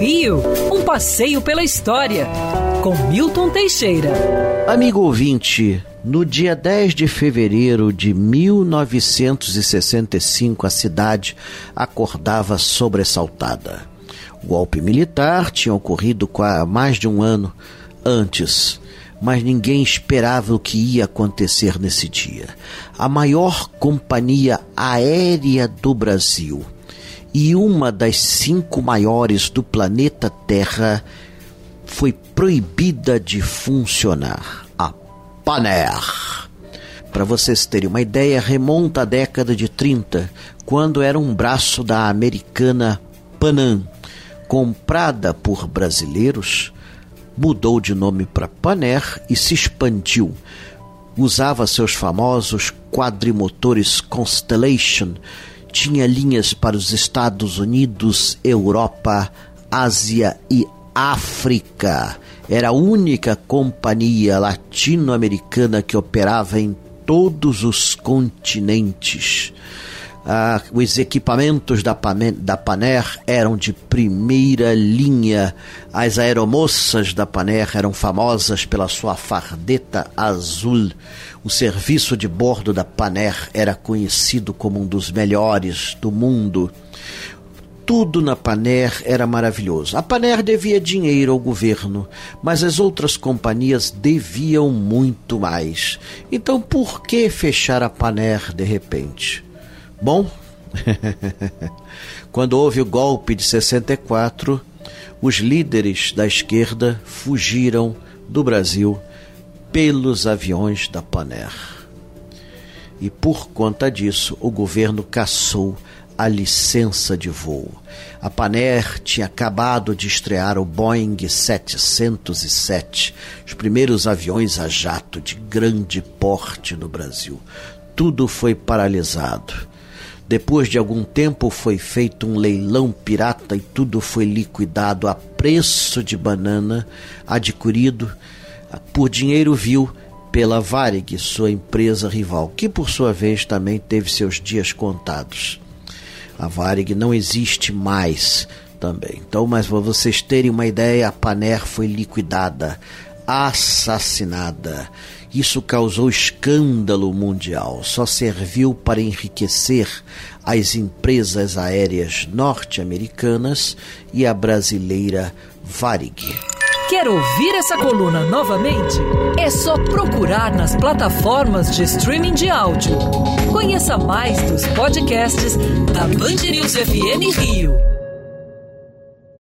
Rio, um passeio pela história, com Milton Teixeira. Amigo ouvinte, no dia 10 de fevereiro de 1965, a cidade acordava sobressaltada. O golpe militar tinha ocorrido há mais de um ano antes, mas ninguém esperava o que ia acontecer nesse dia. A maior companhia aérea do Brasil e uma das cinco maiores do planeta Terra foi proibida de funcionar a Paner. Para vocês terem uma ideia, remonta à década de 30, quando era um braço da americana Panam, comprada por brasileiros mudou de nome para Paner e se expandiu. Usava seus famosos quadrimotores Constellation, tinha linhas para os Estados Unidos, Europa, Ásia e África. Era a única companhia latino-americana que operava em todos os continentes. Ah, os equipamentos da, da Paner eram de primeira linha. As aeromoças da Paner eram famosas pela sua fardeta azul. O serviço de bordo da Paner era conhecido como um dos melhores do mundo. Tudo na Paner era maravilhoso. A Paner devia dinheiro ao governo, mas as outras companhias deviam muito mais. Então por que fechar a Paner de repente? Bom, quando houve o golpe de 64, os líderes da esquerda fugiram do Brasil pelos aviões da Paner. E por conta disso, o governo caçou a licença de voo. A Paner tinha acabado de estrear o Boeing 707, os primeiros aviões a jato de grande porte no Brasil. Tudo foi paralisado. Depois de algum tempo foi feito um leilão pirata e tudo foi liquidado a preço de banana, adquirido por dinheiro vil pela Varig, sua empresa rival, que por sua vez também teve seus dias contados. A Varig não existe mais também. Então, mas para vocês terem uma ideia, a Paner foi liquidada, assassinada isso causou escândalo mundial, só serviu para enriquecer as empresas aéreas norte-americanas e a brasileira Varig. Quer ouvir essa coluna novamente? É só procurar nas plataformas de streaming de áudio. Conheça mais dos podcasts da Band News FM Rio.